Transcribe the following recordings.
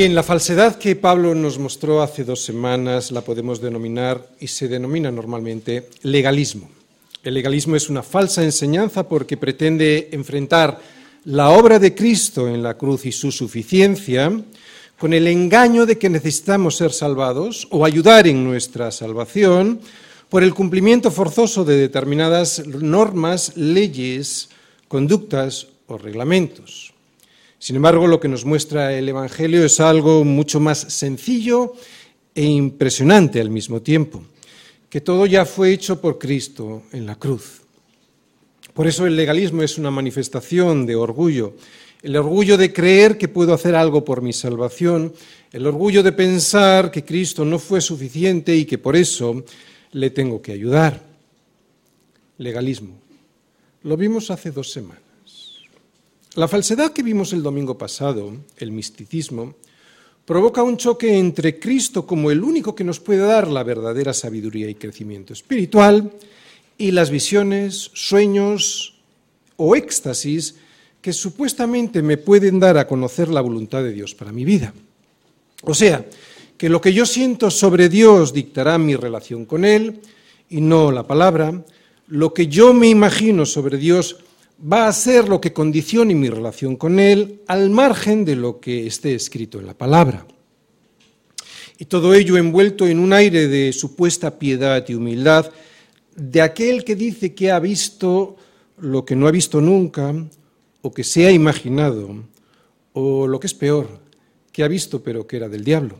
Bien, la falsedad que Pablo nos mostró hace dos semanas la podemos denominar y se denomina normalmente legalismo. El legalismo es una falsa enseñanza porque pretende enfrentar la obra de Cristo en la cruz y su suficiencia con el engaño de que necesitamos ser salvados o ayudar en nuestra salvación por el cumplimiento forzoso de determinadas normas, leyes, conductas o reglamentos. Sin embargo, lo que nos muestra el Evangelio es algo mucho más sencillo e impresionante al mismo tiempo, que todo ya fue hecho por Cristo en la cruz. Por eso el legalismo es una manifestación de orgullo, el orgullo de creer que puedo hacer algo por mi salvación, el orgullo de pensar que Cristo no fue suficiente y que por eso le tengo que ayudar. Legalismo. Lo vimos hace dos semanas. La falsedad que vimos el domingo pasado, el misticismo, provoca un choque entre Cristo como el único que nos puede dar la verdadera sabiduría y crecimiento espiritual y las visiones, sueños o éxtasis que supuestamente me pueden dar a conocer la voluntad de Dios para mi vida. O sea, que lo que yo siento sobre Dios dictará mi relación con Él y no la palabra, lo que yo me imagino sobre Dios va a ser lo que condicione mi relación con Él al margen de lo que esté escrito en la palabra. Y todo ello envuelto en un aire de supuesta piedad y humildad de aquel que dice que ha visto lo que no ha visto nunca o que se ha imaginado o lo que es peor, que ha visto pero que era del diablo.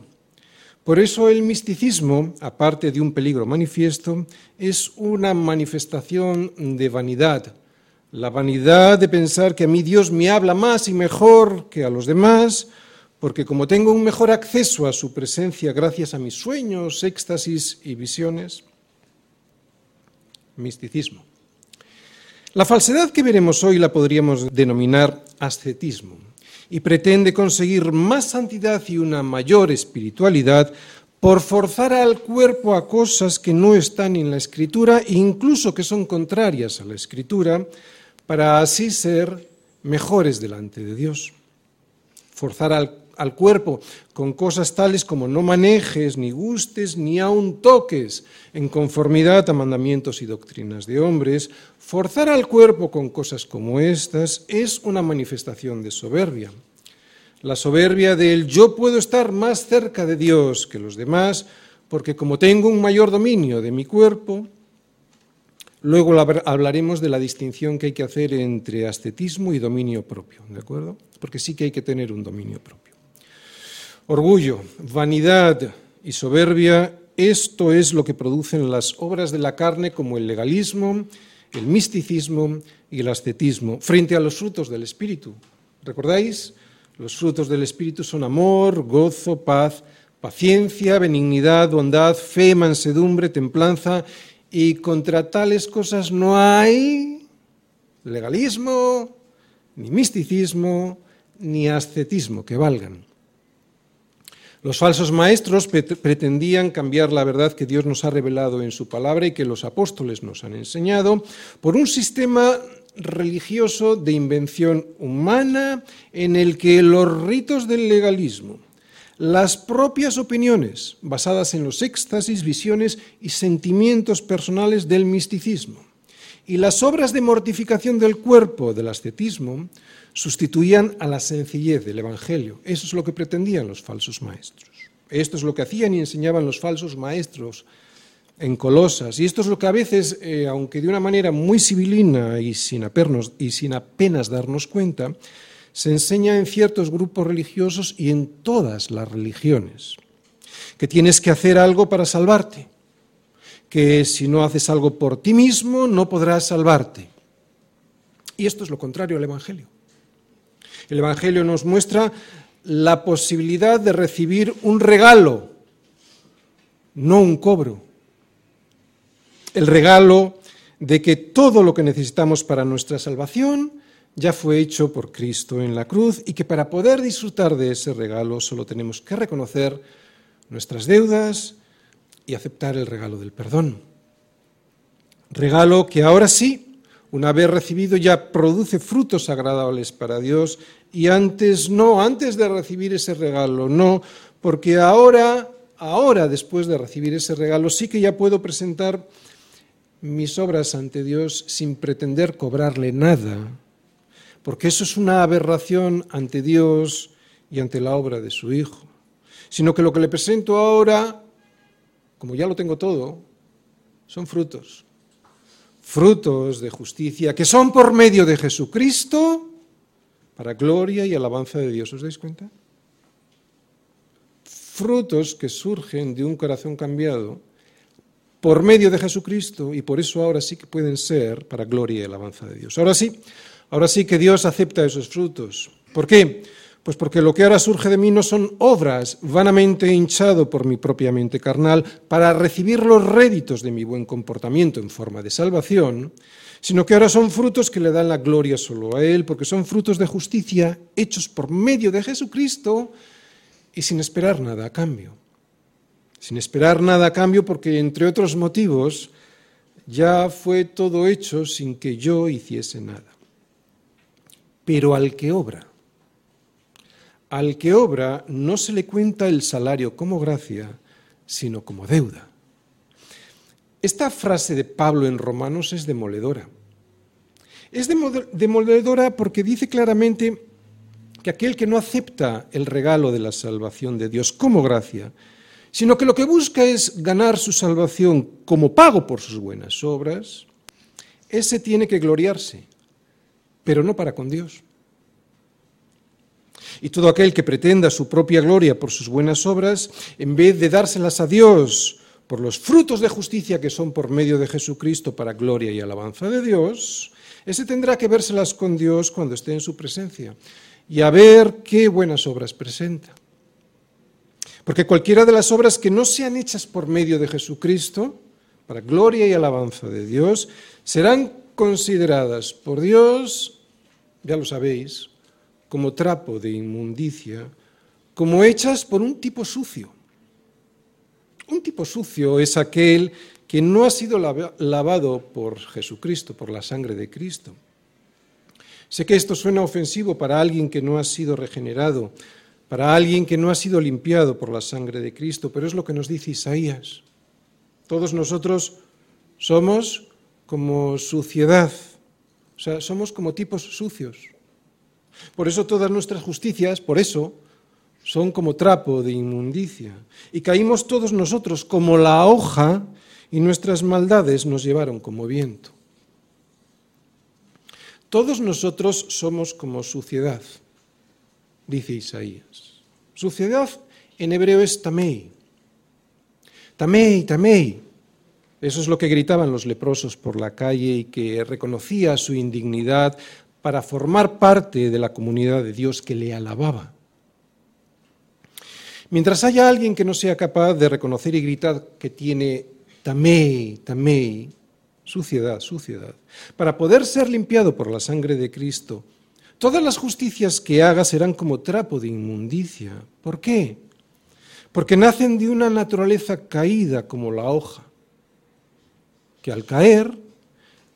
Por eso el misticismo, aparte de un peligro manifiesto, es una manifestación de vanidad, la vanidad de pensar que a mí Dios me habla más y mejor que a los demás, porque como tengo un mejor acceso a su presencia gracias a mis sueños, éxtasis y visiones, misticismo. La falsedad que veremos hoy la podríamos denominar ascetismo y pretende conseguir más santidad y una mayor espiritualidad por forzar al cuerpo a cosas que no están en la escritura e incluso que son contrarias a la escritura, para así ser mejores delante de Dios. Forzar al, cuerpo con cosas tales como no manejes, ni gustes, ni aun toques, en conformidad a mandamientos y doctrinas de hombres, forzar al cuerpo con cosas como estas es una manifestación de soberbia. La soberbia del yo puedo estar más cerca de Dios que los demás, porque como tengo un mayor dominio de mi cuerpo, Luego hablaremos de la distinción que hay que hacer entre ascetismo y dominio propio, ¿de acuerdo? Porque sí que hay que tener un dominio propio. Orgullo, vanidad y soberbia, esto es lo que producen las obras de la carne como el legalismo, el misticismo y el ascetismo, frente a los frutos del Espíritu. ¿Recordáis? Los frutos del Espíritu son amor, gozo, paz, paciencia, benignidad, bondad, fe, mansedumbre, templanza y contra tales cosas no hay legalismo, ni misticismo, ni ascetismo que valgan. Los falsos maestros pretendían cambiar la verdad que Dios nos ha revelado en su palabra y que los apóstoles nos han enseñado por un sistema religioso de invención humana en el que los ritos del legalismo, las propias opiniones basadas en los éxtasis, visiones y sentimientos personales del misticismo y las obras de mortificación del cuerpo del ascetismo sustituían a la sencillez del Evangelio. Eso es lo que pretendían los falsos maestros. Esto es lo que hacían y enseñaban los falsos maestros en Colosas. Y esto es lo que a veces, eh, aunque de una manera muy civilina y sin, y sin apenas darnos cuenta, se enseña en ciertos grupos religiosos y en todas las religiones. Que tienes que hacer algo para salvarte. Que si no haces algo por ti mismo no podrás salvarte. Y esto es lo contrario al Evangelio. El Evangelio nos muestra la posibilidad de recibir un regalo, no un cobro. El regalo de que todo lo que necesitamos para nuestra salvación ya fue hecho por Cristo en la cruz y que para poder disfrutar de ese regalo solo tenemos que reconocer nuestras deudas y aceptar el regalo del perdón. Regalo que ahora sí una vez recibido ya produce frutos agradables para Dios y antes no, antes de recibir ese regalo, no, porque ahora, ahora después de recibir ese regalo sí que ya puedo presentar mis obras ante Dios sin pretender cobrarle nada, porque eso es una aberración ante Dios y ante la obra de su Hijo, sino que lo que le presento ahora, como ya lo tengo todo, son frutos, frutos de justicia que son por medio de Jesucristo para gloria y alabanza de Dios. ¿Os dais cuenta? Frutos que surgen de un corazón cambiado por medio de Jesucristo y por eso ahora sí que pueden ser para gloria y alabanza de Dios. Ahora sí, ahora sí que Dios acepta esos frutos. ¿Por qué? Pues porque lo que ahora surge de mí no son obras vanamente hinchado por mi propia mente carnal para recibir los réditos de mi buen comportamiento en forma de salvación, sino que ahora son frutos que le dan la gloria solo a Él, porque son frutos de justicia hechos por medio de Jesucristo y sin esperar nada a cambio sin esperar nada a cambio, porque entre otros motivos ya fue todo hecho sin que yo hiciese nada. Pero al que obra, al que obra no se le cuenta el salario como gracia, sino como deuda. Esta frase de Pablo en Romanos es demoledora. Es demoledora porque dice claramente que aquel que no acepta el regalo de la salvación de Dios como gracia, sino que lo que busca es ganar su salvación como pago por sus buenas obras, ese tiene que gloriarse, pero no para con Dios. Y todo aquel que pretenda su propia gloria por sus buenas obras, en vez de dárselas a Dios por los frutos de justicia que son por medio de Jesucristo para gloria y alabanza de Dios, ese tendrá que vérselas con Dios cuando esté en su presencia y a ver qué buenas obras presenta. Porque cualquiera de las obras que no sean hechas por medio de Jesucristo, para gloria y alabanza de Dios, serán consideradas por Dios, ya lo sabéis, como trapo de inmundicia, como hechas por un tipo sucio. Un tipo sucio es aquel que no ha sido lavado por Jesucristo, por la sangre de Cristo. Sé que esto suena ofensivo para alguien que no ha sido regenerado, para alguien que no ha sido limpiado por la sangre de Cristo, pero es lo que nos dice Isaías. Todos nosotros somos como suciedad, o sea, somos como tipos sucios. Por eso todas nuestras justicias, por eso, son como trapo de inmundicia. Y caímos todos nosotros como la hoja y nuestras maldades nos llevaron como viento. Todos nosotros somos como suciedad dice Isaías. Suciedad en hebreo es tamei. Tamei, tamei. Eso es lo que gritaban los leprosos por la calle y que reconocía su indignidad para formar parte de la comunidad de Dios que le alababa. Mientras haya alguien que no sea capaz de reconocer y gritar que tiene tamei, tamei, suciedad, suciedad, para poder ser limpiado por la sangre de Cristo, Todas las justicias que haga serán como trapo de inmundicia. ¿Por qué? Porque nacen de una naturaleza caída como la hoja, que al caer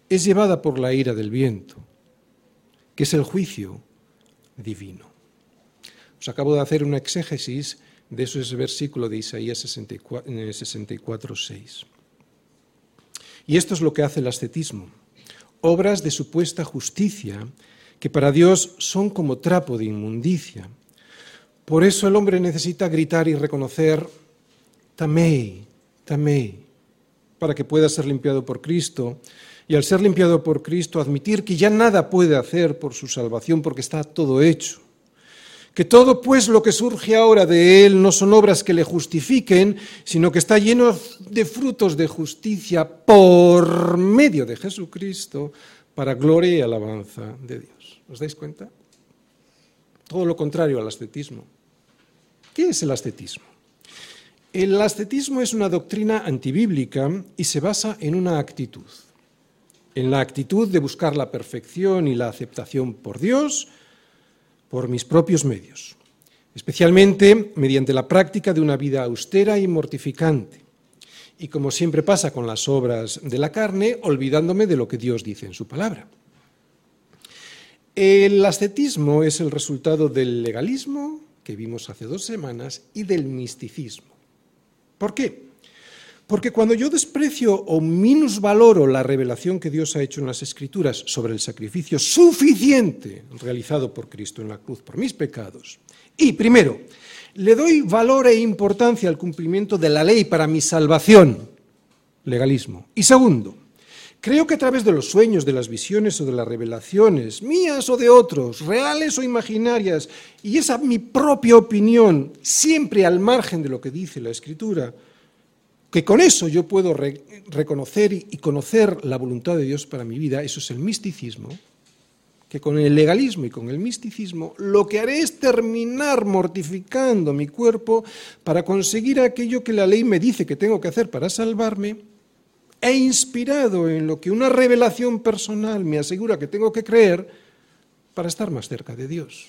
es llevada por la ira del viento, que es el juicio divino. Os acabo de hacer una exégesis de ese versículo de Isaías 64, 6. Y esto es lo que hace el ascetismo. Obras de supuesta justicia que para Dios son como trapo de inmundicia. Por eso el hombre necesita gritar y reconocer, tamei, tamei, para que pueda ser limpiado por Cristo. Y al ser limpiado por Cristo, admitir que ya nada puede hacer por su salvación porque está todo hecho. Que todo pues lo que surge ahora de Él no son obras que le justifiquen, sino que está lleno de frutos de justicia por medio de Jesucristo para gloria y alabanza de Dios. ¿Os dais cuenta? Todo lo contrario al ascetismo. ¿Qué es el ascetismo? El ascetismo es una doctrina antibíblica y se basa en una actitud, en la actitud de buscar la perfección y la aceptación por Dios por mis propios medios, especialmente mediante la práctica de una vida austera y mortificante, y como siempre pasa con las obras de la carne, olvidándome de lo que Dios dice en su palabra. El ascetismo es el resultado del legalismo, que vimos hace dos semanas, y del misticismo. ¿Por qué? Porque cuando yo desprecio o minusvaloro la revelación que Dios ha hecho en las Escrituras sobre el sacrificio suficiente realizado por Cristo en la cruz por mis pecados, y primero, le doy valor e importancia al cumplimiento de la ley para mi salvación, legalismo, y segundo, creo que a través de los sueños, de las visiones o de las revelaciones, mías o de otros, reales o imaginarias, y esa mi propia opinión, siempre al margen de lo que dice la Escritura, que con eso yo puedo reconocer y conocer la voluntad de Dios para mi vida, eso es el misticismo, que con el legalismo y con el misticismo lo que haré es terminar mortificando mi cuerpo para conseguir aquello que la ley me dice que tengo que hacer para salvarme, e inspirado en lo que una revelación personal me asegura que tengo que creer para estar más cerca de Dios.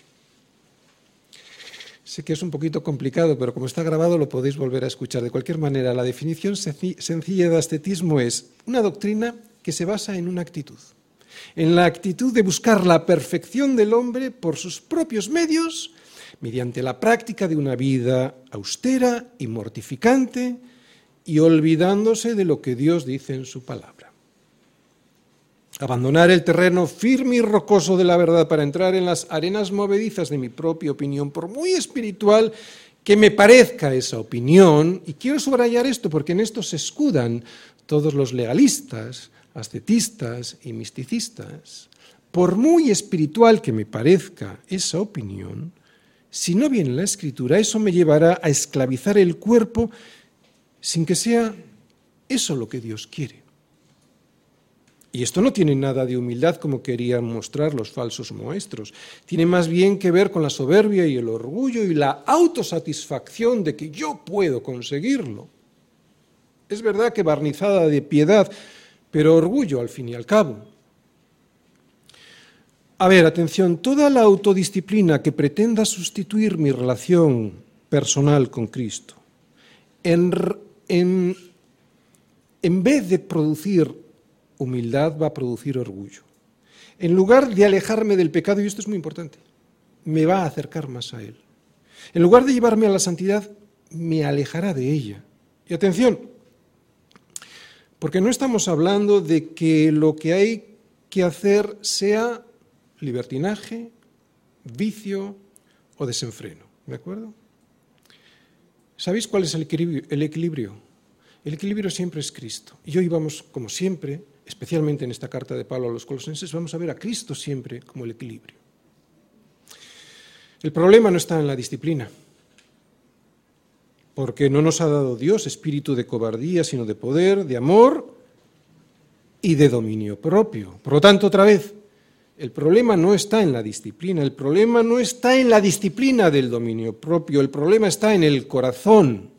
Sé que es un poquito complicado, pero como está grabado lo podéis volver a escuchar. De cualquier manera, la definición sencilla de ascetismo es una doctrina que se basa en una actitud, en la actitud de buscar la perfección del hombre por sus propios medios, mediante la práctica de una vida austera y mortificante, y olvidándose de lo que Dios dice en su palabra. Abandonar el terreno firme y rocoso de la verdad para entrar en las arenas movedizas de mi propia opinión, por muy espiritual que me parezca esa opinión, y quiero subrayar esto porque en esto se escudan todos los legalistas, ascetistas y misticistas, por muy espiritual que me parezca esa opinión, si no viene la escritura, eso me llevará a esclavizar el cuerpo sin que sea eso lo que Dios quiere. Y esto no tiene nada de humildad como querían mostrar los falsos maestros. Tiene más bien que ver con la soberbia y el orgullo y la autosatisfacción de que yo puedo conseguirlo. Es verdad que barnizada de piedad, pero orgullo al fin y al cabo. A ver, atención, toda la autodisciplina que pretenda sustituir mi relación personal con Cristo, en, en, vez de producir humildad va a producir orgullo. En lugar de alejarme del pecado, y esto es muy importante, me va a acercar más a Él. En lugar de llevarme a la santidad, me alejará de ella. Y atención, porque no estamos hablando de que lo que hay que hacer sea libertinaje, vicio o desenfreno. ¿De acuerdo? ¿Sabéis cuál es el equilibrio? El equilibrio, siempre es Cristo. Y hoy vamos, como siempre, especialmente en esta carta de Pablo a los colosenses, vamos a ver a Cristo siempre como el equilibrio. El problema no está en la disciplina, porque no nos ha dado Dios espíritu de cobardía, sino de poder, de amor y de dominio propio. Por lo tanto, otra vez, el problema no está en la disciplina, el problema no está en la disciplina del dominio propio, el problema está en el corazón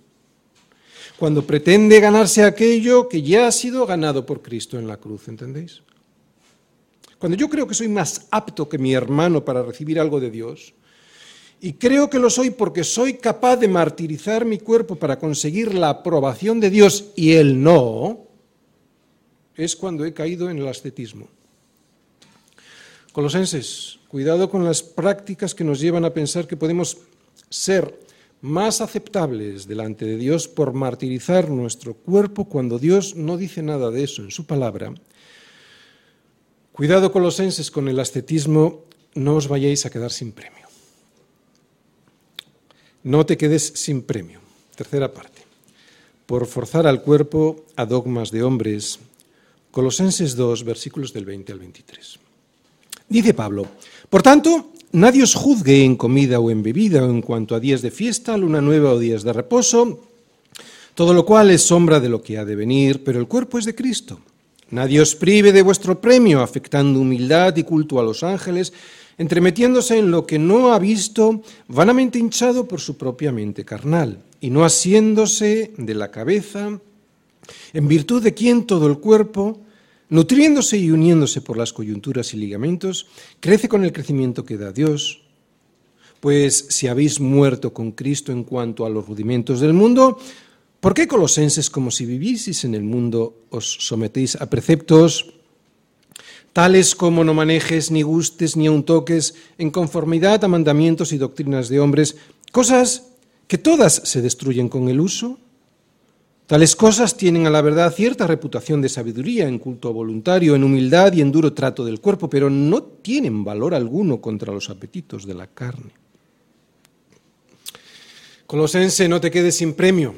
cuando pretende ganarse aquello que ya ha sido ganado por Cristo en la cruz, ¿entendéis? Cuando yo creo que soy más apto que mi hermano para recibir algo de Dios, y creo que lo soy porque soy capaz de martirizar mi cuerpo para conseguir la aprobación de Dios y Él no, es cuando he caído en el ascetismo. Colosenses, cuidado con las prácticas que nos llevan a pensar que podemos ser más aceptables delante de Dios por martirizar nuestro cuerpo cuando Dios no dice nada de eso en su palabra. Cuidado colosenses con el ascetismo, no os vayáis a quedar sin premio. No te quedes sin premio. Tercera parte. Por forzar al cuerpo a dogmas de hombres. Colosenses 2, versículos del 20 al 23. Dice Pablo, por tanto, Nadie os juzgue en comida o en bebida o en cuanto a días de fiesta, luna nueva o días de reposo, todo lo cual es sombra de lo que ha de venir, pero el cuerpo es de Cristo. Nadie os prive de vuestro premio, afectando humildad y culto a los ángeles, entremetiéndose en lo que no ha visto, vanamente hinchado por su propia mente carnal, y no asiéndose de la cabeza, en virtud de quien todo el cuerpo, nutriéndose y uniéndose por las coyunturas y ligamentos, crece con el crecimiento que da Dios. Pues si habéis muerto con Cristo en cuanto a los rudimentos del mundo, ¿Por qué Colosenses, como si vivieseis en el mundo, os sometéis a preceptos tales como no manejes, ni gustes, ni aun toques, en conformidad a mandamientos y doctrinas de hombres, cosas que todas se destruyen con el uso? Tales cosas tienen a la verdad cierta reputación de sabiduría en culto voluntario, en humildad y en duro trato del cuerpo, pero no tienen valor alguno contra los apetitos de la carne. Colosense, no te quedes sin premio.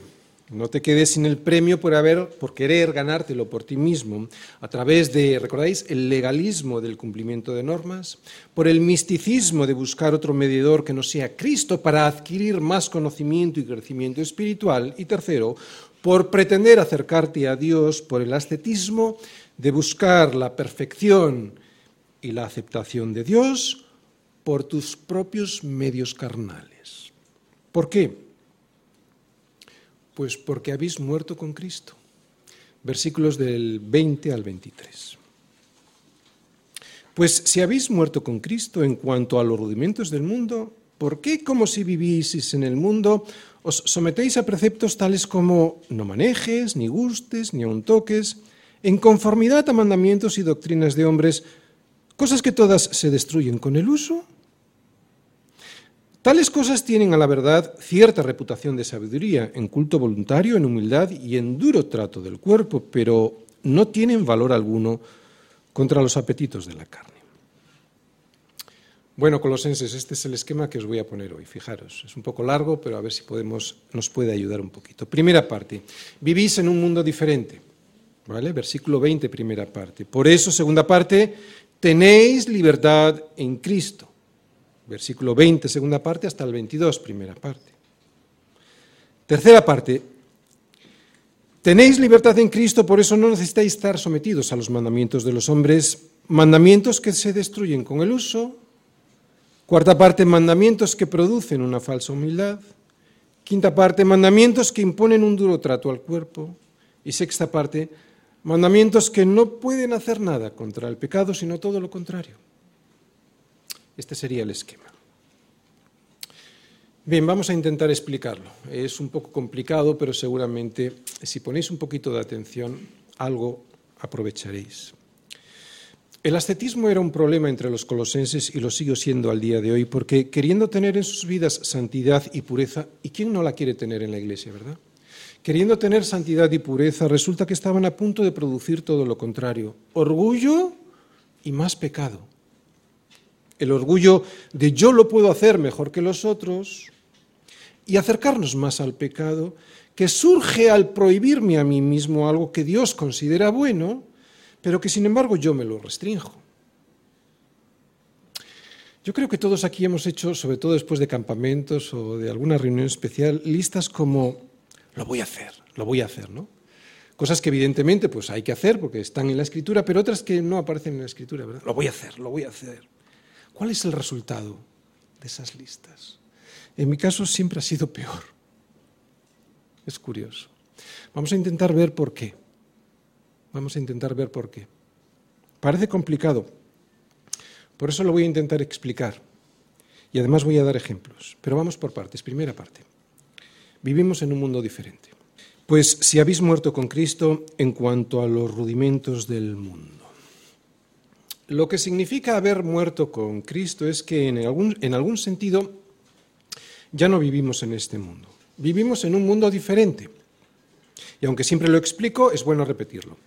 No te quedes sin el premio por haber, por querer ganártelo por ti mismo, a través de, ¿recordáis?, el legalismo del cumplimiento de normas, por el misticismo de buscar otro medidor que no sea Cristo para adquirir más conocimiento y crecimiento espiritual, y tercero, por pretender acercarte a Dios por el ascetismo de buscar la perfección y la aceptación de Dios por tus propios medios carnales. ¿Por qué? Pues porque habéis muerto con Cristo. Versículos del 20 al 23. Pues si habéis muerto con Cristo en cuanto a los rudimentos del mundo, ¿por qué como si vivieseis en el mundo os sometéis a preceptos tales como no manejes, ni gustes, ni aun toques, en conformidad a mandamientos y doctrinas de hombres, cosas que todas se destruyen con el uso? Tales cosas tienen a la verdad cierta reputación de sabiduría, en culto voluntario, en humildad y en duro trato del cuerpo, pero no tienen valor alguno contra los apetitos de la carne. Bueno, colosenses, este es el esquema que os voy a poner hoy. Fijaros, es un poco largo, pero a ver si podemos, nos puede ayudar un poquito. Primera parte, vivís en un mundo diferente. ¿Vale? Versículo 20, primera parte. Por eso, segunda parte, tenéis libertad en Cristo versículo 20, segunda parte, hasta el 22, primera parte. Tercera parte, tenéis libertad en Cristo, por eso no necesitáis estar sometidos a los mandamientos de los hombres, mandamientos que se destruyen con el uso. Cuarta parte, mandamientos que producen una falsa humildad. Quinta parte, mandamientos que imponen un duro trato al cuerpo. Y sexta parte, mandamientos que no pueden hacer nada contra el pecado, sino todo lo contrario. Este sería el esquema. Bien, vamos a intentar explicarlo. Es un poco complicado, pero seguramente si ponéis un poquito de atención, algo aprovecharéis. El ascetismo era un problema entre los colosenses y lo sigue siendo al día de hoy, porque queriendo tener en sus vidas santidad y pureza, ¿y quién no la quiere tener en la iglesia, verdad? Queriendo tener santidad y pureza, resulta que estaban a punto de producir todo lo contrario, orgullo y más pecado el orgullo de yo lo puedo hacer mejor que los otros y acercarnos más al pecado, que surge al prohibirme a mí mismo algo que Dios considera bueno, pero que sin embargo yo me lo restrinjo. Yo creo que todos aquí hemos hecho, sobre todo después de campamentos o de alguna reunión especial, listas como lo voy a hacer, lo voy a hacer, ¿no? Cosas que evidentemente pues hay que hacer porque están en la escritura, pero otras que no aparecen en la escritura, ¿verdad? Lo voy a hacer, lo voy a hacer. ¿Cuál es el resultado de esas listas? En mi caso siempre ha sido peor. Es curioso. Vamos a intentar ver por qué. Vamos a intentar ver por qué. Parece complicado. Por eso lo voy a intentar explicar. Y además voy a dar ejemplos. Pero vamos por partes. Primera parte. Vivimos en un mundo diferente. Pues si habéis muerto con Cristo en cuanto a los rudimentos del mundo. Lo que significa haber muerto con Cristo es que en algún, en algún sentido ya no vivimos en este mundo. Vivimos en un mundo diferente. Y aunque siempre lo explico, es bueno repetirlo.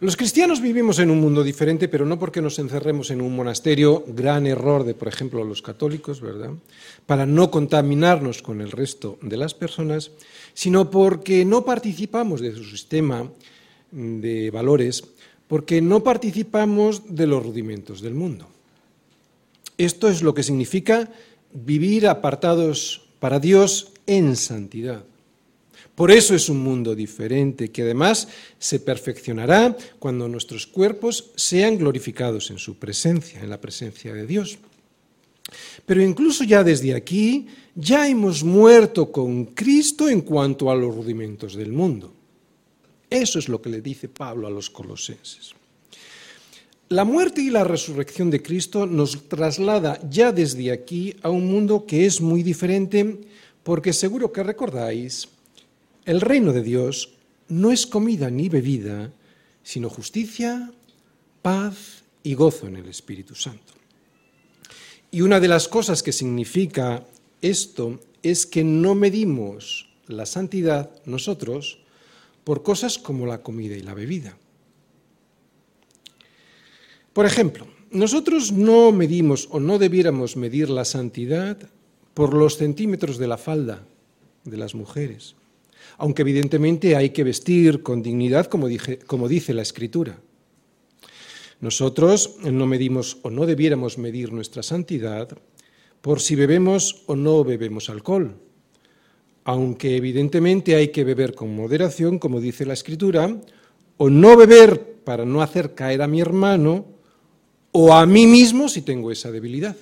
Los cristianos vivimos en un mundo diferente, pero no porque nos encerremos en un monasterio, gran error de, por ejemplo, los católicos, ¿verdad? Para no contaminarnos con el resto de las personas, sino porque no participamos de su sistema de valores porque no participamos de los rudimentos del mundo. Esto es lo que significa vivir apartados para Dios en santidad. Por eso es un mundo diferente, que además se perfeccionará cuando nuestros cuerpos sean glorificados en su presencia, en la presencia de Dios. Pero incluso ya desde aquí, ya hemos muerto con Cristo en cuanto a los rudimentos del mundo. Eso es lo que le dice Pablo a los colosenses. La muerte y la resurrección de Cristo nos traslada ya desde aquí a un mundo que es muy diferente, porque seguro que recordáis el reino de Dios no es comida ni bebida, sino justicia, paz y gozo en el Espíritu Santo. Y una de las cosas que significa esto es que no medimos la santidad nosotros por cosas como la comida y la bebida. Por ejemplo, nosotros no medimos o no debiéramos medir la santidad por los centímetros de la falda de las mujeres, aunque evidentemente hay que vestir con dignidad como, dice la Escritura. Nosotros no medimos o no debiéramos medir nuestra santidad por si bebemos o no bebemos alcohol, aunque evidentemente hay que beber con moderación, como dice la Escritura, o no beber para no hacer caer a mi hermano o a mí mismo si tengo esa debilidad.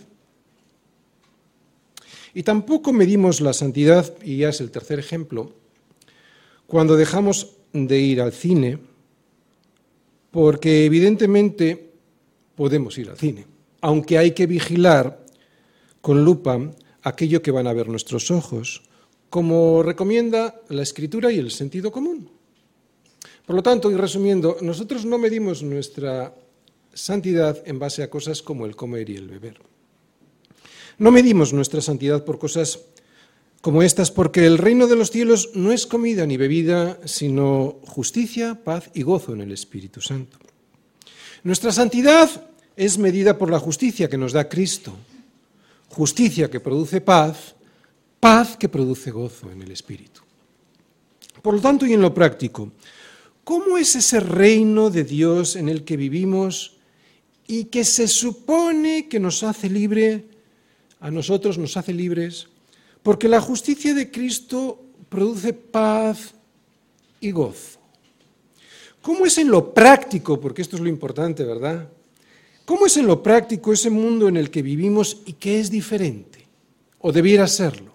Y tampoco medimos la santidad, y ya es el tercer ejemplo, cuando dejamos de ir al cine, porque evidentemente podemos ir al cine, aunque hay que vigilar con lupa aquello que van a ver nuestros ojos, como recomienda la escritura y el sentido común. Por lo tanto, y resumiendo, nosotros no medimos nuestra santidad en base a cosas como el comer y el beber. No medimos nuestra santidad por cosas como estas, porque el reino de los cielos no es comida ni bebida, sino justicia, paz y gozo en el Espíritu Santo. Nuestra santidad es medida por la justicia que nos da Cristo, justicia que produce paz, paz que produce gozo en el Espíritu. Por lo tanto, y en lo práctico, ¿cómo es ese reino de Dios en el que vivimos y que se supone que nos hace libre, a nosotros nos hace libres, porque la justicia de Cristo produce paz y gozo? ¿Cómo es en lo práctico? Porque esto es lo importante, ¿verdad? ¿Cómo es en lo práctico ese mundo en el que vivimos y que es diferente? ¿O debiera serlo?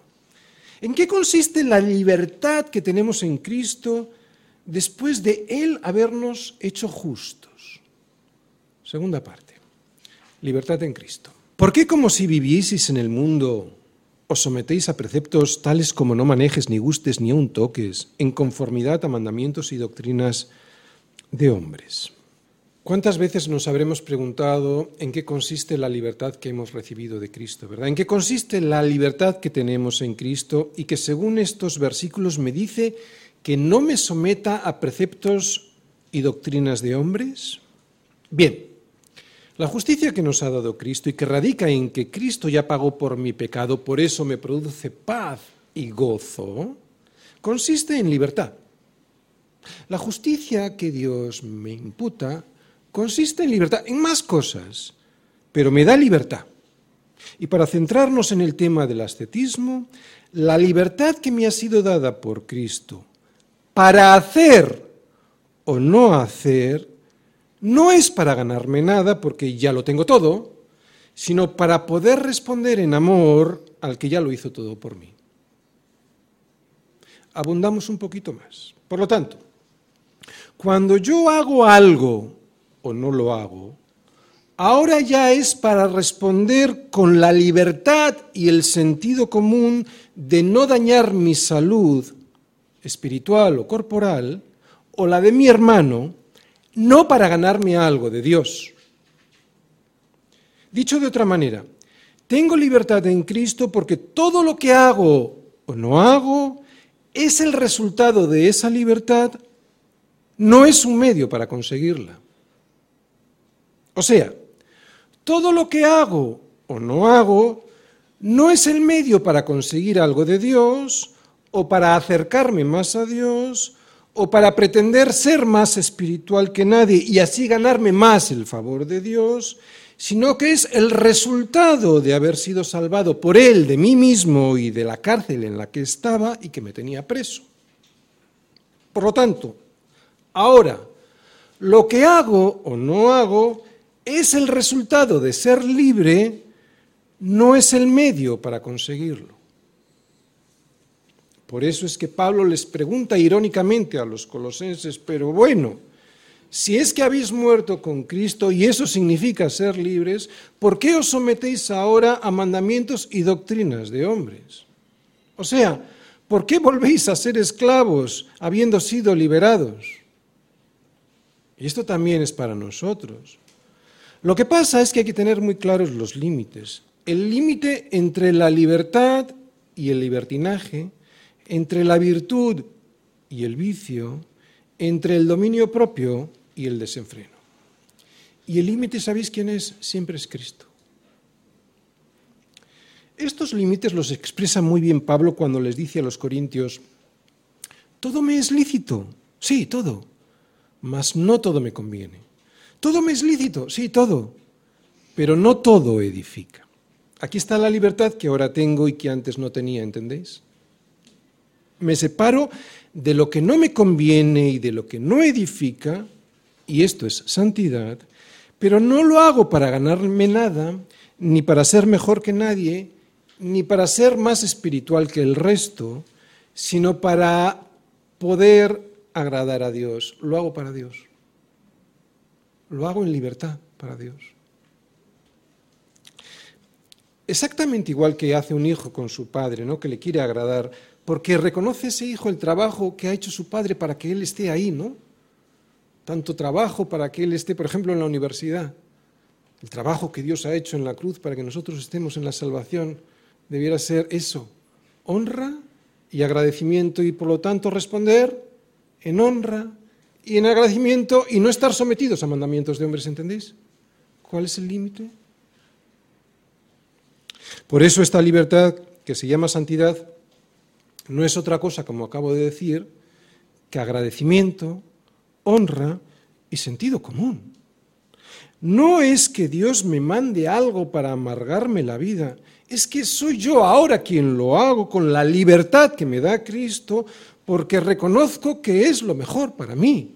¿En qué consiste la libertad que tenemos en Cristo después de Él habernos hecho justos? Segunda parte. Libertad en Cristo. ¿Por qué como si vivieseis en el mundo os sometéis a preceptos tales como no manejes ni gustes ni aun toques, en conformidad a mandamientos y doctrinas de hombres. ¿Cuántas veces nos habremos preguntado en qué consiste la libertad que hemos recibido de Cristo, verdad? ¿En qué consiste la libertad que tenemos en Cristo y que según estos versículos me dice que no me someta a preceptos y doctrinas de hombres? Bien, la justicia que nos ha dado Cristo y que radica en que Cristo ya pagó por mi pecado, por eso me produce paz y gozo, consiste en libertad. La justicia que Dios me imputa consiste en libertad, en más cosas, pero me da libertad. Y para centrarnos en el tema del ascetismo, la libertad que me ha sido dada por Cristo para hacer o no hacer, no es para ganarme nada, porque ya lo tengo todo, sino para poder responder en amor al que ya lo hizo todo por mí. Abundamos un poquito más. Por lo tanto, cuando yo hago algo o no lo hago, ahora ya es para responder con la libertad y el sentido común de no dañar mi salud espiritual o corporal o la de mi hermano, no para ganarme algo de Dios. Dicho de otra manera, tengo libertad en Cristo porque todo lo que hago o no hago es el resultado de esa libertad no es un medio para conseguirla. O sea, todo lo que hago o no hago no es el medio para conseguir algo de Dios o para acercarme más a Dios o para pretender ser más espiritual que nadie y así ganarme más el favor de Dios, sino que es el resultado de haber sido salvado por Él de mí mismo y de la cárcel en la que estaba y que me tenía preso. Por lo tanto, Ahora, lo que hago o no hago es el resultado de ser libre, no es el medio para conseguirlo. Por eso es que Pablo les pregunta irónicamente a los colosenses, pero bueno, si es que habéis muerto con Cristo y eso significa ser libres, ¿por qué os sometéis ahora a mandamientos y doctrinas de hombres? O sea, ¿Por qué volvéis a ser esclavos habiendo sido liberados? Y esto también es para nosotros. Lo que pasa es que hay que tener muy claros los límites. El límite entre la libertad y el libertinaje, entre la virtud y el vicio, entre el dominio propio y el desenfreno. Y el límite, ¿sabéis quién es? Siempre es Cristo. Estos límites los expresa muy bien Pablo cuando les dice a los corintios, todo me es lícito, sí, todo, mas no todo me conviene. Todo me es lícito, sí, todo, pero no todo edifica. Aquí está la libertad que ahora tengo y que antes no tenía, ¿entendéis? Me separo de lo que no me conviene y de lo que no edifica, y esto es santidad, pero no lo hago para ganarme nada, ni para ser mejor que nadie, ni para ser más espiritual que el resto, sino para poder agradar a Dios. Lo hago para Dios. Lo hago en libertad para Dios. Exactamente igual que hace un hijo con su padre, ¿no? que le quiere agradar, porque reconoce ese hijo el trabajo que ha hecho su padre para que él esté ahí, ¿no? tanto trabajo para que Él esté, por ejemplo, en la universidad. El trabajo que Dios ha hecho en la cruz para que nosotros estemos en la salvación debiera ser eso, honra y agradecimiento y por lo tanto responder en honra y en agradecimiento y no estar sometidos a mandamientos de hombres, ¿entendéis? ¿Cuál es el límite? Por eso esta libertad que se llama santidad no es otra cosa, como acabo de decir, que agradecimiento, honra y sentido común. No es que Dios me mande algo para amargarme la vida, es que soy yo ahora quien lo hago con la libertad que me da Cristo porque reconozco que es lo mejor para mí.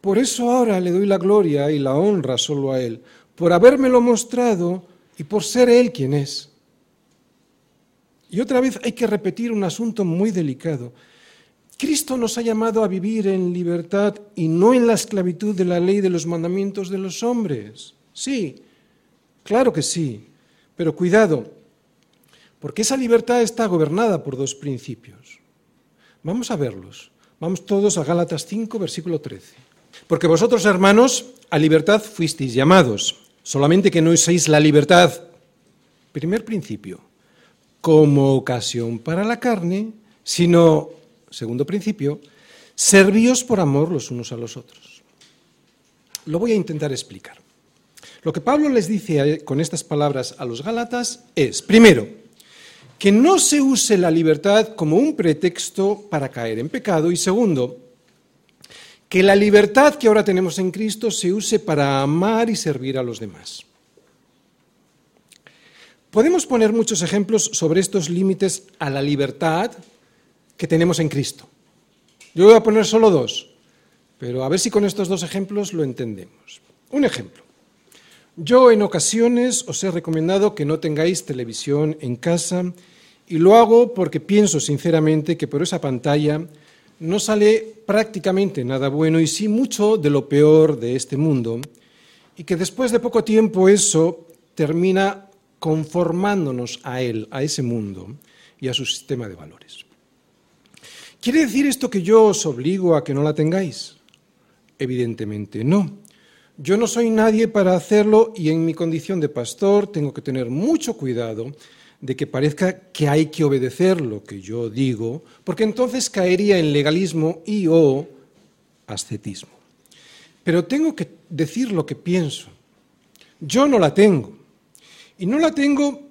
Por eso ahora le doy la gloria y la honra solo a Él, por habérmelo mostrado y por ser Él quien es. Y otra vez hay que repetir un asunto muy delicado. Cristo nos ha llamado a vivir en libertad y no en la esclavitud de la ley de los mandamientos de los hombres. Sí, claro que sí, pero cuidado, porque esa libertad está gobernada por dos principios. Vamos a verlos. Vamos todos a Gálatas 5, versículo 13. Porque vosotros, hermanos, a libertad fuisteis llamados, solamente que no uséis la libertad. Primer principio como ocasión para la carne, sino, segundo principio, servíos por amor los unos a los otros. Lo voy a intentar explicar. Lo que Pablo les dice con estas palabras a los Gálatas es, primero, que no se use la libertad como un pretexto para caer en pecado y segundo, que la libertad que ahora tenemos en Cristo se use para amar y servir a los demás. Podemos poner muchos ejemplos sobre estos límites a la libertad que tenemos en Cristo. Yo voy a poner solo dos, pero a ver si con estos dos ejemplos lo entendemos. Un ejemplo. Yo en ocasiones os he recomendado que no tengáis televisión en casa y lo hago porque pienso sinceramente que por esa pantalla no sale prácticamente nada bueno y sí mucho de lo peor de este mundo y que después de poco tiempo eso termina conformándonos a él, a ese mundo y a su sistema de valores. ¿Quiere decir esto que yo os obligo a que no la tengáis? Evidentemente no. Yo no soy nadie para hacerlo y en mi condición de pastor tengo que tener mucho cuidado de que parezca que hay que obedecer lo que yo digo, porque entonces caería en legalismo y o ascetismo. Pero tengo que decir lo que pienso. Yo no la tengo. Y no la tengo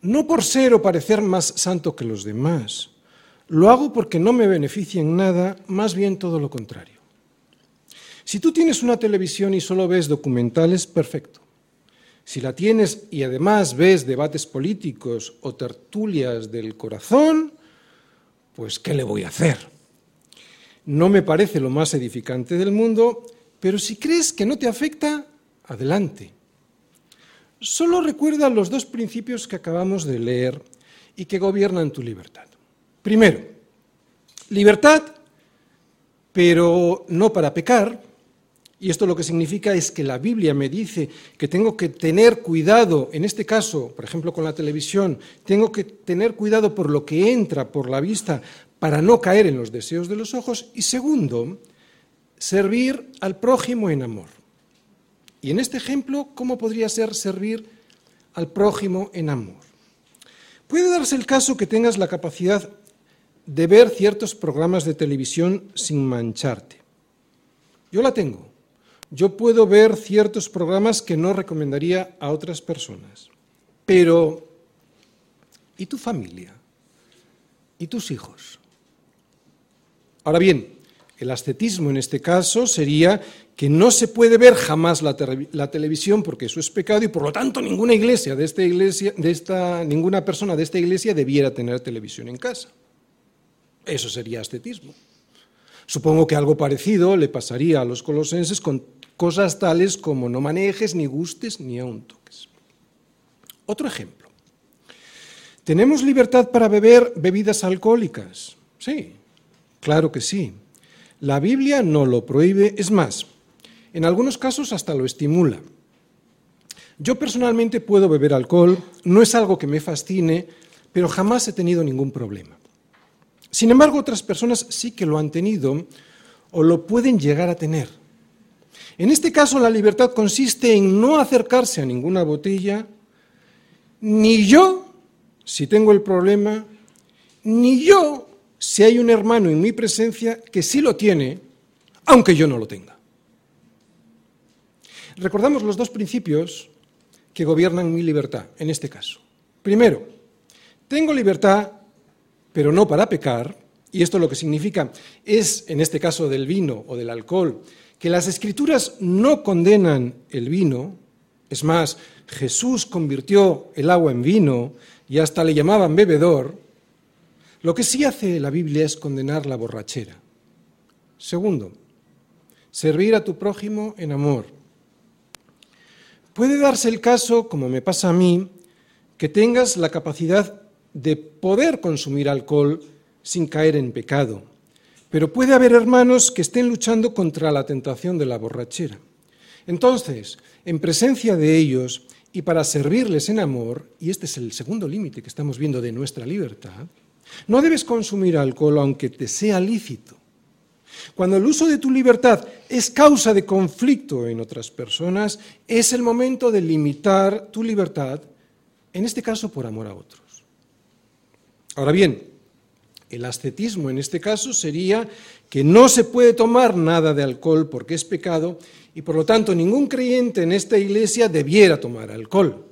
no por ser o parecer más santo que los demás. Lo hago porque no me beneficia en nada, más bien todo lo contrario. Si tú tienes una televisión y solo ves documentales, perfecto. Si la tienes y además ves debates políticos o tertulias del corazón, pues ¿qué le voy a hacer? No me parece lo más edificante del mundo, pero si crees que no te afecta, adelante. Solo recuerda los dos principios que acabamos de leer y que gobiernan tu libertad. Primero, libertad, pero no para pecar. Y esto lo que significa es que la Biblia me dice que tengo que tener cuidado, en este caso, por ejemplo, con la televisión, tengo que tener cuidado por lo que entra por la vista para no caer en los deseos de los ojos. Y segundo, servir al prójimo en amor. Y en este ejemplo, ¿cómo podría ser servir al prójimo en amor? Puede darse el caso que tengas la capacidad de ver ciertos programas de televisión sin mancharte. Yo la tengo yo puedo ver ciertos programas que no recomendaría a otras personas. Pero, ¿y tu familia? ¿Y tus hijos? Ahora bien, el ascetismo en este caso sería que no se puede ver jamás la, televisión porque eso es pecado y por lo tanto ninguna iglesia de esta iglesia, de esta, ninguna persona de esta iglesia debiera tener televisión en casa. Eso sería ascetismo. Supongo que algo parecido le pasaría a los colosenses con cosas tales como no manejes, ni gustes, ni aun toques. Otro ejemplo. ¿Tenemos libertad para beber bebidas alcohólicas? Sí, claro que sí. La Biblia no lo prohíbe, es más, en algunos casos hasta lo estimula. Yo personalmente puedo beber alcohol, no es algo que me fascine, pero jamás he tenido ningún problema. Sin embargo, otras personas sí que lo han tenido o lo pueden llegar a tener. En este caso, la libertad consiste en no acercarse a ninguna botella, ni yo, si tengo el problema, ni yo, si hay un hermano en mi presencia que sí lo tiene, aunque yo no lo tenga. Recordamos los dos principios que gobiernan mi libertad, en este caso. Primero, tengo libertad, pero no para pecar, y esto lo que significa es, en este caso del vino o del alcohol, que las escrituras no condenan el vino, es más, Jesús convirtió el agua en vino y hasta le llamaban bebedor, lo que sí hace la Biblia es condenar la borrachera. Segundo, servir a tu prójimo en amor. Puede darse el caso, como me pasa a mí, que tengas la capacidad de poder consumir alcohol sin caer en pecado. Pero puede haber hermanos que estén luchando contra la tentación de la borrachera. Entonces, en presencia de ellos y para servirles en amor, y este es el segundo límite que estamos viendo de nuestra libertad, no debes consumir alcohol aunque te sea lícito. Cuando el uso de tu libertad es causa de conflicto en otras personas, es el momento de limitar tu libertad, en este caso por amor a otros. Ahora bien, el ascetismo en este caso sería que no se puede tomar nada de alcohol porque es pecado y por lo tanto ningún creyente en esta iglesia debiera tomar alcohol.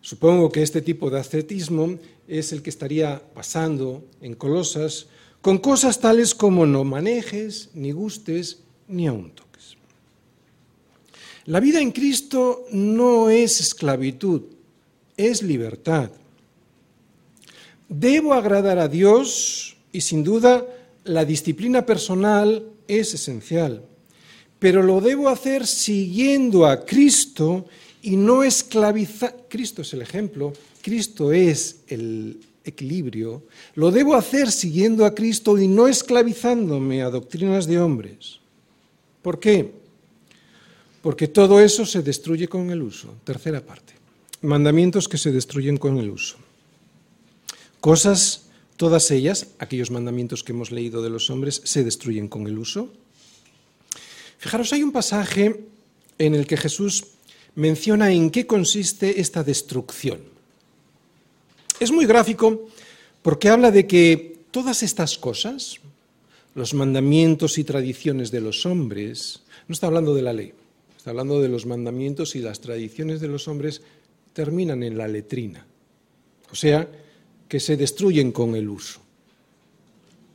Supongo que este tipo de ascetismo es el que estaría pasando en Colosas con cosas tales como no manejes, ni gustes, ni aun toques. La vida en Cristo no es esclavitud, es libertad. Debo agradar a Dios y sin duda la disciplina personal es esencial, pero lo debo hacer siguiendo a Cristo y no esclavizar. Cristo es el ejemplo, Cristo es el equilibrio. Lo debo hacer siguiendo a Cristo y no esclavizándome a doctrinas de hombres. ¿Por qué? Porque todo eso se destruye con el uso. Tercera parte. Mandamientos que se destruyen con el uso. Cosas, todas ellas, aquellos mandamientos que hemos leído de los hombres, se destruyen con el uso. Fijaros, hay un pasaje en el que Jesús menciona en qué consiste esta destrucción. Es muy gráfico porque habla de que todas estas cosas, los mandamientos y tradiciones de los hombres, no está hablando de la ley, está hablando de los mandamientos y las tradiciones de los hombres terminan en la letrina. O sea, que se destruyen con el uso.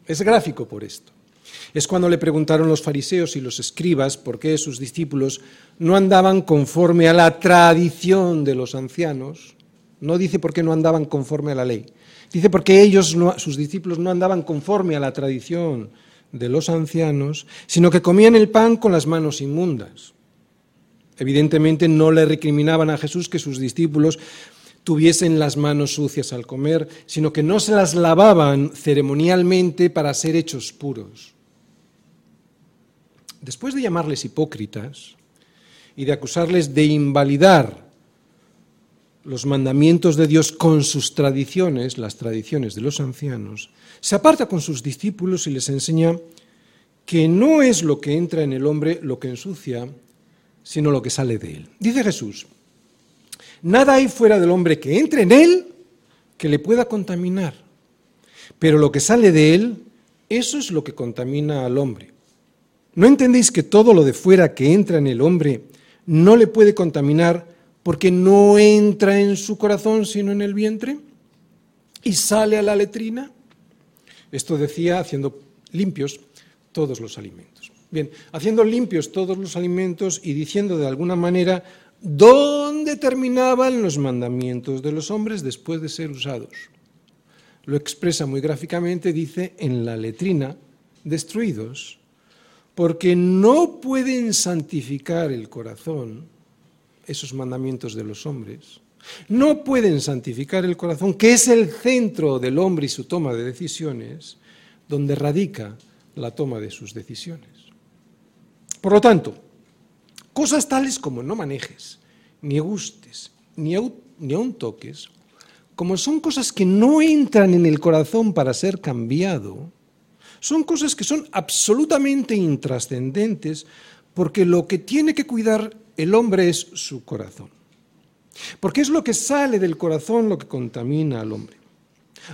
Es gráfico por esto. Es cuando le preguntaron los fariseos y los escribas por qué sus discípulos no andaban conforme a la tradición de los ancianos. No dice por qué no andaban conforme a la ley. Dice porque ellos, sus discípulos, no andaban conforme a la tradición de los ancianos, sino que comían el pan con las manos inmundas. Evidentemente no le recriminaban a Jesús que sus discípulos tuviesen las manos sucias al comer, sino que no se las lavaban ceremonialmente para ser hechos puros. después de llamarles hipócritas y de acusarles de invalidar los mandamientos de Dios con sus tradiciones, las tradiciones de los ancianos, se aparta con sus discípulos y les enseña que no es lo que entra en el hombre lo que ensucia, sino lo que sale de él. Dice Jesús, nada hay fuera del hombre que entre en él que le pueda contaminar, pero lo que sale de él, eso es lo que contamina al hombre. ¿No entendéis que todo lo de fuera que entra en el hombre no le puede contaminar porque no entra en su corazón sino en el vientre y sale a la letrina? Esto decía haciendo limpios todos los alimentos. Bien, haciendo limpios todos los alimentos y diciendo de alguna manera dónde terminaban los mandamientos de los hombres después de ser usados. Lo expresa muy gráficamente, dice en la letrina, destruidos, porque no pueden santificar el corazón, esos mandamientos de los hombres, no pueden santificar el corazón, que es el centro del hombre y su toma de decisiones, donde radica la toma de sus decisiones. Por lo tanto, cosas tales como no manejes, ni gustes, ni, ni aun toques, como son cosas que no entran en el corazón para ser cambiado, son cosas que son absolutamente intrascendentes porque lo que tiene que cuidar el hombre es su corazón. Porque es lo que sale del corazón lo que contamina al hombre.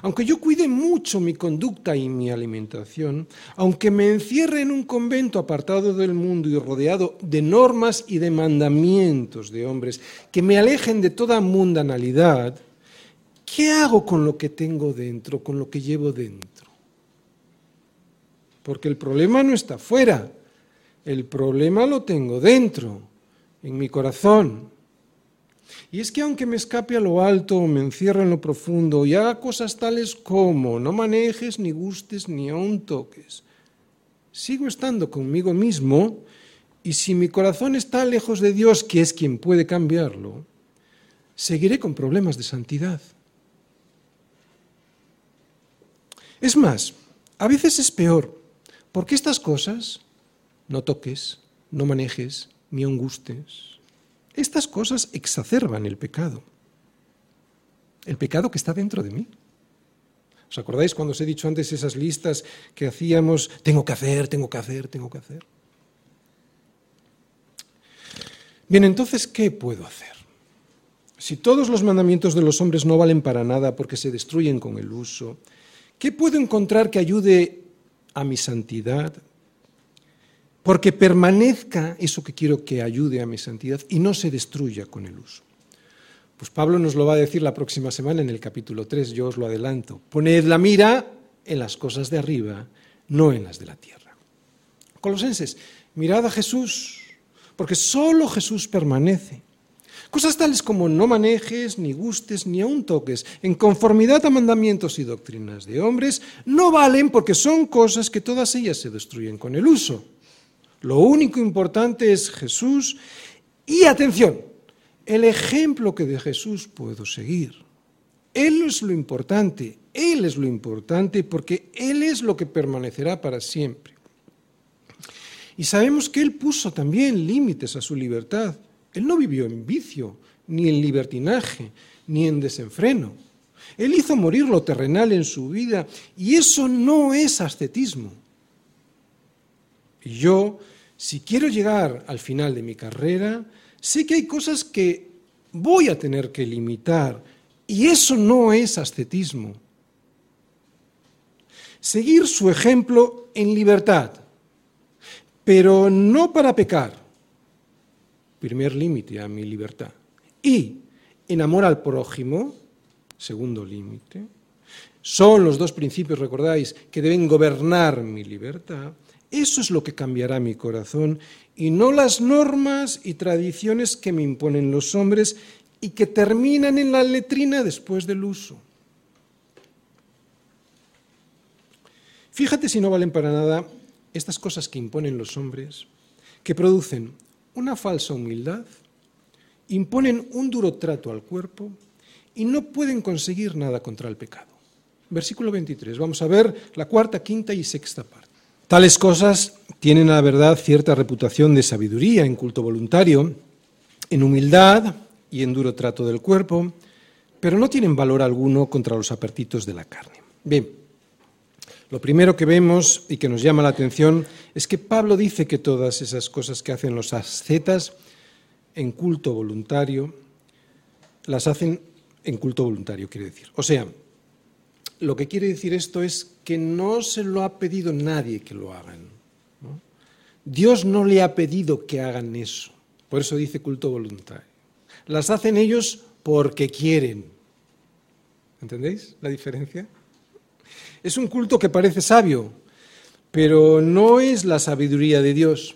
Aunque yo cuide mucho mi conducta y mi alimentación, aunque me encierre en un convento apartado del mundo y rodeado de normas y de mandamientos de hombres que me alejen de toda mundanalidad, ¿qué hago con lo que tengo dentro, con lo que llevo dentro? Porque el problema no está fuera, el problema lo tengo dentro, en mi corazón. Y es que aunque me escape a lo alto, me encierre en lo profundo y haga cosas tales como no manejes, ni gustes, ni aun toques, sigo estando conmigo mismo y si mi corazón está lejos de Dios, que es quien puede cambiarlo, seguiré con problemas de santidad. Es más, a veces es peor, porque estas cosas, no toques, no manejes, ni aun gustes, estas cosas exacerban el pecado, el pecado que está dentro de mí. ¿Os acordáis cuando os he dicho antes esas listas que hacíamos, tengo que hacer, tengo que hacer, tengo que hacer? Bien, entonces, ¿qué puedo hacer? Si todos los mandamientos de los hombres no valen para nada porque se destruyen con el uso, ¿qué puedo encontrar que ayude a mi santidad, porque permanezca eso que quiero que ayude a mi santidad y no se destruya con el uso. Pues Pablo nos lo va a decir la próxima semana en el capítulo 3, yo os lo adelanto. Poned la mira en las cosas de arriba, no en las de la tierra. Colosenses, mirad a Jesús, porque solo Jesús permanece. Cosas tales como no manejes, ni gustes, ni aun toques, en conformidad a mandamientos y doctrinas de hombres, no valen porque son cosas que todas ellas se destruyen con el uso. Lo único importante es Jesús y atención, el ejemplo que de Jesús puedo seguir. Él es lo importante, Él es lo importante porque Él es lo que permanecerá para siempre. Y sabemos que Él puso también límites a su libertad. Él no vivió en vicio, ni en libertinaje, ni en desenfreno. Él hizo morir lo terrenal en su vida y eso no es ascetismo. Y yo si quiero llegar al final de mi carrera, sé que hay cosas que voy a tener que limitar y eso no es ascetismo. Seguir su ejemplo en libertad, pero no para pecar. Primer límite a mi libertad. Y en amor al prójimo, segundo límite. Son los dos principios, recordáis, que deben gobernar mi libertad. Eso es lo que cambiará mi corazón y no las normas y tradiciones que me imponen los hombres y que terminan en la letrina después del uso. Fíjate si no valen para nada estas cosas que imponen los hombres, que producen una falsa humildad, imponen un duro trato al cuerpo y no pueden conseguir nada contra el pecado. Versículo 23. Vamos a ver la cuarta, quinta y sexta parte. Tales cosas tienen a la verdad cierta reputación de sabiduría en culto voluntario, en humildad y en duro trato del cuerpo, pero no tienen valor alguno contra los apetitos de la carne. Bien, lo primero que vemos y que nos llama la atención es que Pablo dice que todas esas cosas que hacen los ascetas en culto voluntario, las hacen en culto voluntario, quiere decir. O sea, lo que quiere decir esto es que no se lo ha pedido nadie que lo hagan. Dios no le ha pedido que hagan eso. Por eso dice culto voluntario. Las hacen ellos porque quieren. ¿Entendéis la diferencia? Es un culto que parece sabio, pero no es la sabiduría de Dios.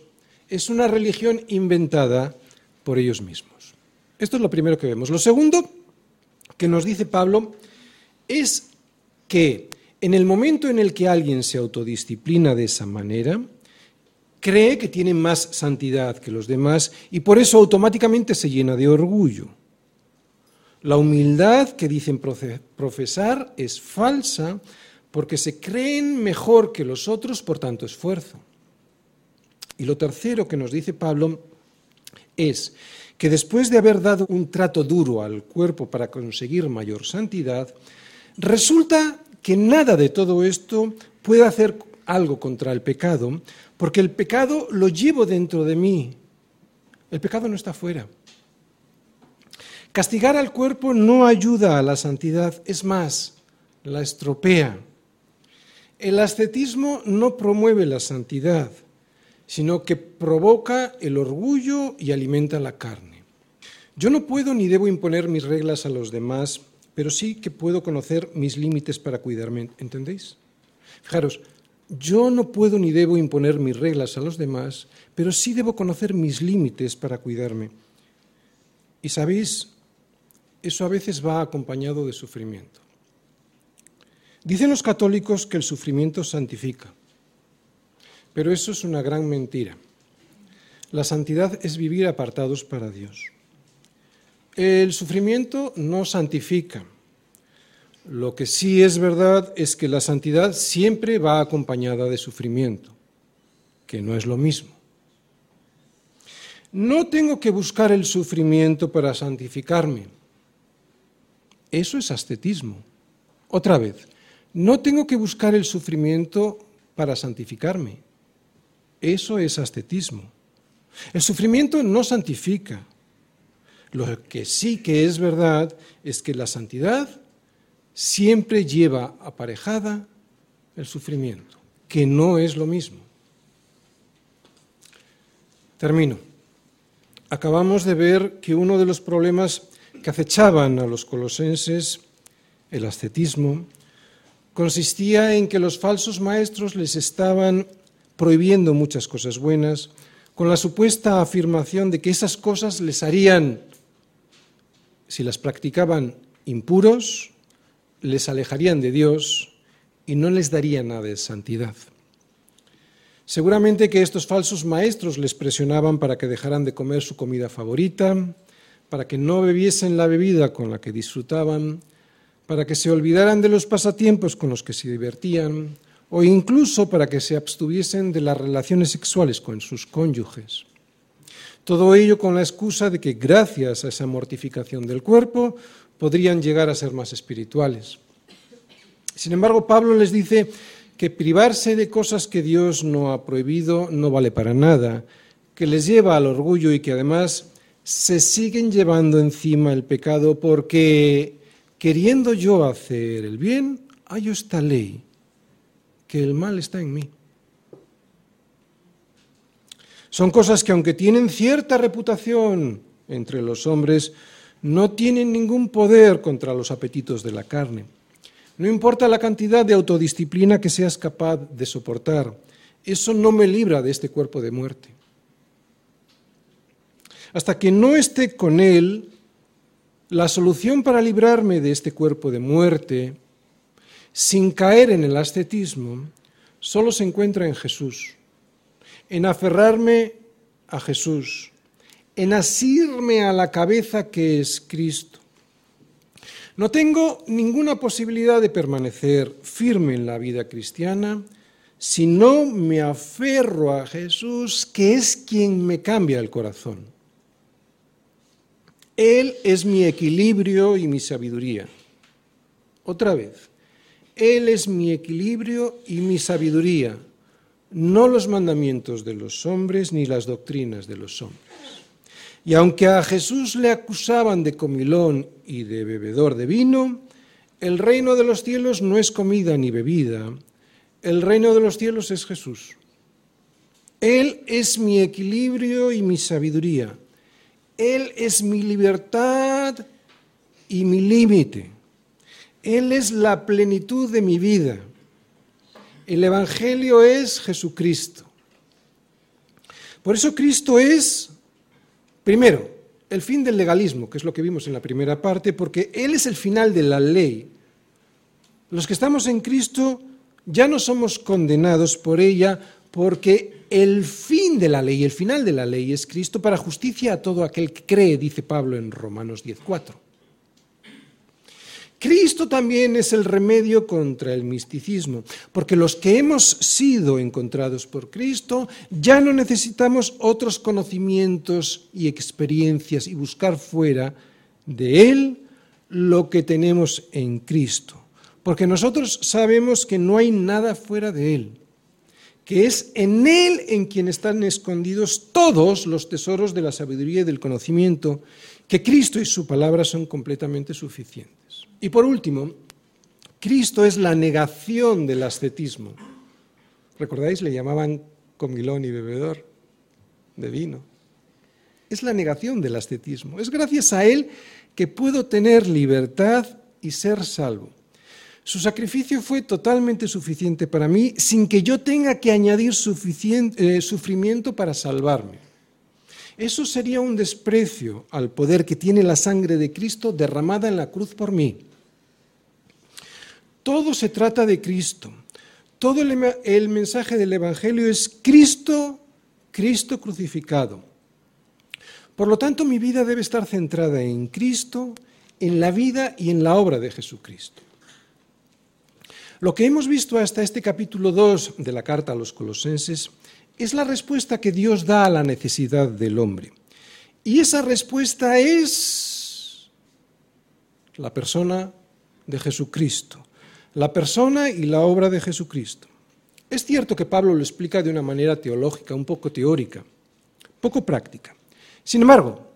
Es una religión inventada por ellos mismos. Esto es lo primero que vemos. Lo segundo que nos dice Pablo es que en el momento en el que alguien se autodisciplina de esa manera, cree que tiene más santidad que los demás y por eso automáticamente se llena de orgullo. La humildad que dicen profesar es falsa porque se creen mejor que los otros por tanto esfuerzo. Y lo tercero que nos dice Pablo es que después de haber dado un trato duro al cuerpo para conseguir mayor santidad, resulta que nada de todo esto puede hacer algo contra el pecado, porque el pecado lo llevo dentro de mí. El pecado no está fuera. Castigar al cuerpo no ayuda a la santidad, es más, la estropea. El ascetismo no promueve la santidad, sino que provoca el orgullo y alimenta la carne. Yo no puedo ni debo imponer mis reglas a los demás, pero sí que puedo conocer mis límites para cuidarme, ¿entendéis? Fijaros, yo no puedo ni debo imponer mis reglas a los demás, pero sí debo conocer mis límites para cuidarme. Y sabéis, eso a veces va acompañado de sufrimiento. Dicen los católicos que el sufrimiento santifica, pero eso es una gran mentira. La santidad es vivir apartados para Dios. El sufrimiento no santifica. Lo que sí es verdad es que la santidad siempre va acompañada de sufrimiento, que no es lo mismo. No tengo que buscar el sufrimiento para santificarme. Eso es ascetismo. Otra vez, no tengo que buscar el sufrimiento para santificarme. Eso es ascetismo. El sufrimiento no santifica. Lo que sí que es verdad es que la santidad siempre lleva aparejada el sufrimiento, que no es lo mismo. Termino. Acabamos de ver que uno de los problemas que acechaban a los colosenses, el ascetismo, consistía en que los falsos maestros les estaban prohibiendo muchas cosas buenas, con la supuesta afirmación de que esas cosas les harían, si las practicaban impuros, les alejarían de Dios y no les darían nada de santidad. Seguramente que estos falsos maestros les presionaban para que dejaran de comer su comida favorita, para que no bebiesen la bebida con la que disfrutaban, para que se olvidaran de los pasatiempos con los que se divertían, o incluso para que se abstuviesen de las relaciones sexuales con sus cónyuges. Todo ello con la excusa de que gracias a esa mortificación del cuerpo podrían llegar a ser más espirituales. Sin embargo, Pablo les dice que privarse de cosas que Dios no ha prohibido no vale para nada, que les lleva al orgullo y que además se siguen llevando encima el pecado porque queriendo yo hacer el bien, hay esta ley, que el mal está en mí. Son cosas que aunque tienen cierta reputación entre los hombres, no tienen ningún poder contra los apetitos de la carne. No importa la cantidad de autodisciplina que seas capaz de soportar, eso no me libra de este cuerpo de muerte. Hasta que no esté con Él, la solución para librarme de este cuerpo de muerte, sin caer en el ascetismo, solo se encuentra en Jesús, en aferrarme a Jesús, en asirme a la cabeza que es Cristo. No tengo ninguna posibilidad de permanecer firme en la vida cristiana si no me aferro a Jesús, que es quien me cambia el corazón. Él es mi equilibrio y mi sabiduría. Otra vez, Él es mi equilibrio y mi sabiduría, no los mandamientos de los hombres ni las doctrinas de los hombres. Y aunque a Jesús le acusaban de comilón y de bebedor de vino, el reino de los cielos no es comida ni bebida, el reino de los cielos es Jesús. Él es mi equilibrio y mi sabiduría. Él es mi libertad y mi límite. Él es la plenitud de mi vida. El Evangelio es Jesucristo. Por eso Cristo es, primero, el fin del legalismo, que es lo que vimos en la primera parte, porque Él es el final de la ley. Los que estamos en Cristo ya no somos condenados por ella porque el fin de la ley, el final de la ley es Cristo para justicia a todo aquel que cree, dice Pablo en Romanos 10.4. Cristo también es el remedio contra el misticismo, porque los que hemos sido encontrados por Cristo ya no necesitamos otros conocimientos y experiencias y buscar fuera de Él lo que tenemos en Cristo porque nosotros sabemos que no hay nada fuera de Él, que es en Él en quien están escondidos todos los tesoros de la sabiduría y del conocimiento, que Cristo y su palabra son completamente suficientes. Y por último, Cristo es la negación del ascetismo. ¿Recordáis? Le llamaban comilón y bebedor de vino. Es la negación del ascetismo. Es gracias a Él que puedo tener libertad y ser salvo. Su sacrificio fue totalmente suficiente para mí sin que yo tenga que añadir eh, sufrimiento para salvarme. Eso sería un desprecio al poder que tiene la sangre de Cristo derramada en la cruz por mí. Todo se trata de Cristo. Todo el, mensaje del Evangelio es Cristo, Cristo crucificado. Por lo tanto, mi vida debe estar centrada en Cristo, en la vida y en la obra de Jesucristo. Lo que hemos visto hasta este capítulo 2 de la carta a los colosenses es la respuesta que Dios da a la necesidad del hombre. Y esa respuesta es la persona de Jesucristo, la persona y la obra de Jesucristo. Es cierto que Pablo lo explica de una manera teológica, un poco teórica, poco práctica. Sin embargo,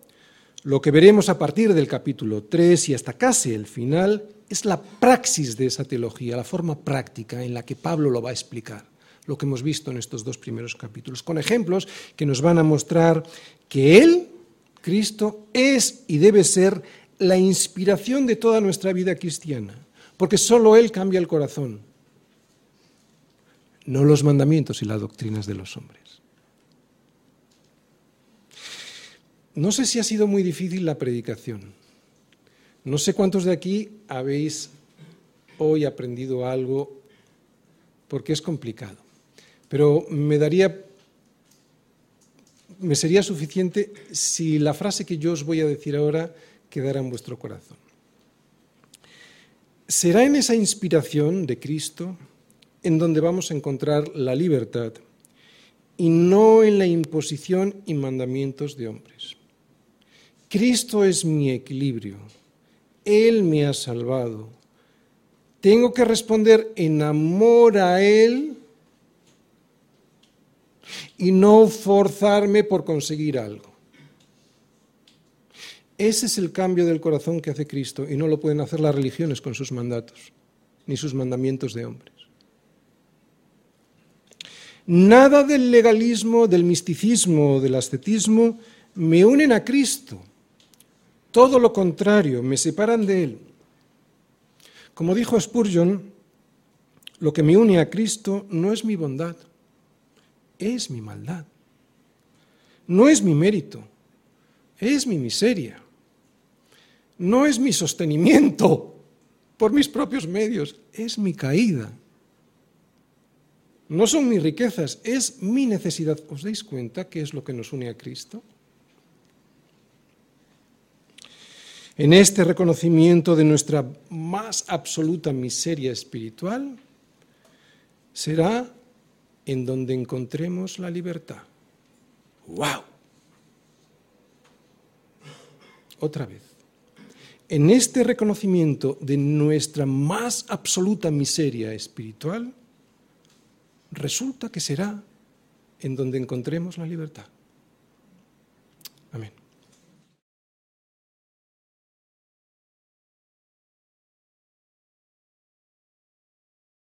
lo que veremos a partir del capítulo 3 y hasta casi el final es la praxis de esa teología, la forma práctica en la que Pablo lo va a explicar, lo que hemos visto en estos dos primeros capítulos, con ejemplos que nos van a mostrar que Él, Cristo, es y debe ser la inspiración de toda nuestra vida cristiana, porque solo Él cambia el corazón, no los mandamientos y las doctrinas de los hombres. No sé si ha sido muy difícil la predicación. No sé cuántos de aquí habéis hoy aprendido algo porque es complicado, pero me daría me sería suficiente si la frase que yo os voy a decir ahora quedara en vuestro corazón. Será en esa inspiración de Cristo en donde vamos a encontrar la libertad y no en la imposición y mandamientos de hombres. Cristo es mi equilibrio, él me ha salvado. Tengo que responder en amor a Él y no forzarme por conseguir algo. Ese es el cambio del corazón que hace Cristo y no lo pueden hacer las religiones con sus mandatos, ni sus mandamientos de hombres. Nada del legalismo, del misticismo, del ascetismo me unen a Cristo. Todo lo contrario, me separan de Él. Como dijo Spurgeon, lo que me une a Cristo no es mi bondad, es mi maldad. No es mi mérito, es mi miseria. No es mi sostenimiento por mis propios medios, es mi caída. No son mis riquezas, es mi necesidad. ¿Os dais cuenta qué es lo que nos une a Cristo? En este reconocimiento de nuestra más absoluta miseria espiritual, será en donde encontremos la libertad. ¡Wow! Otra vez. En este reconocimiento de nuestra más absoluta miseria espiritual, resulta que será en donde encontremos la libertad.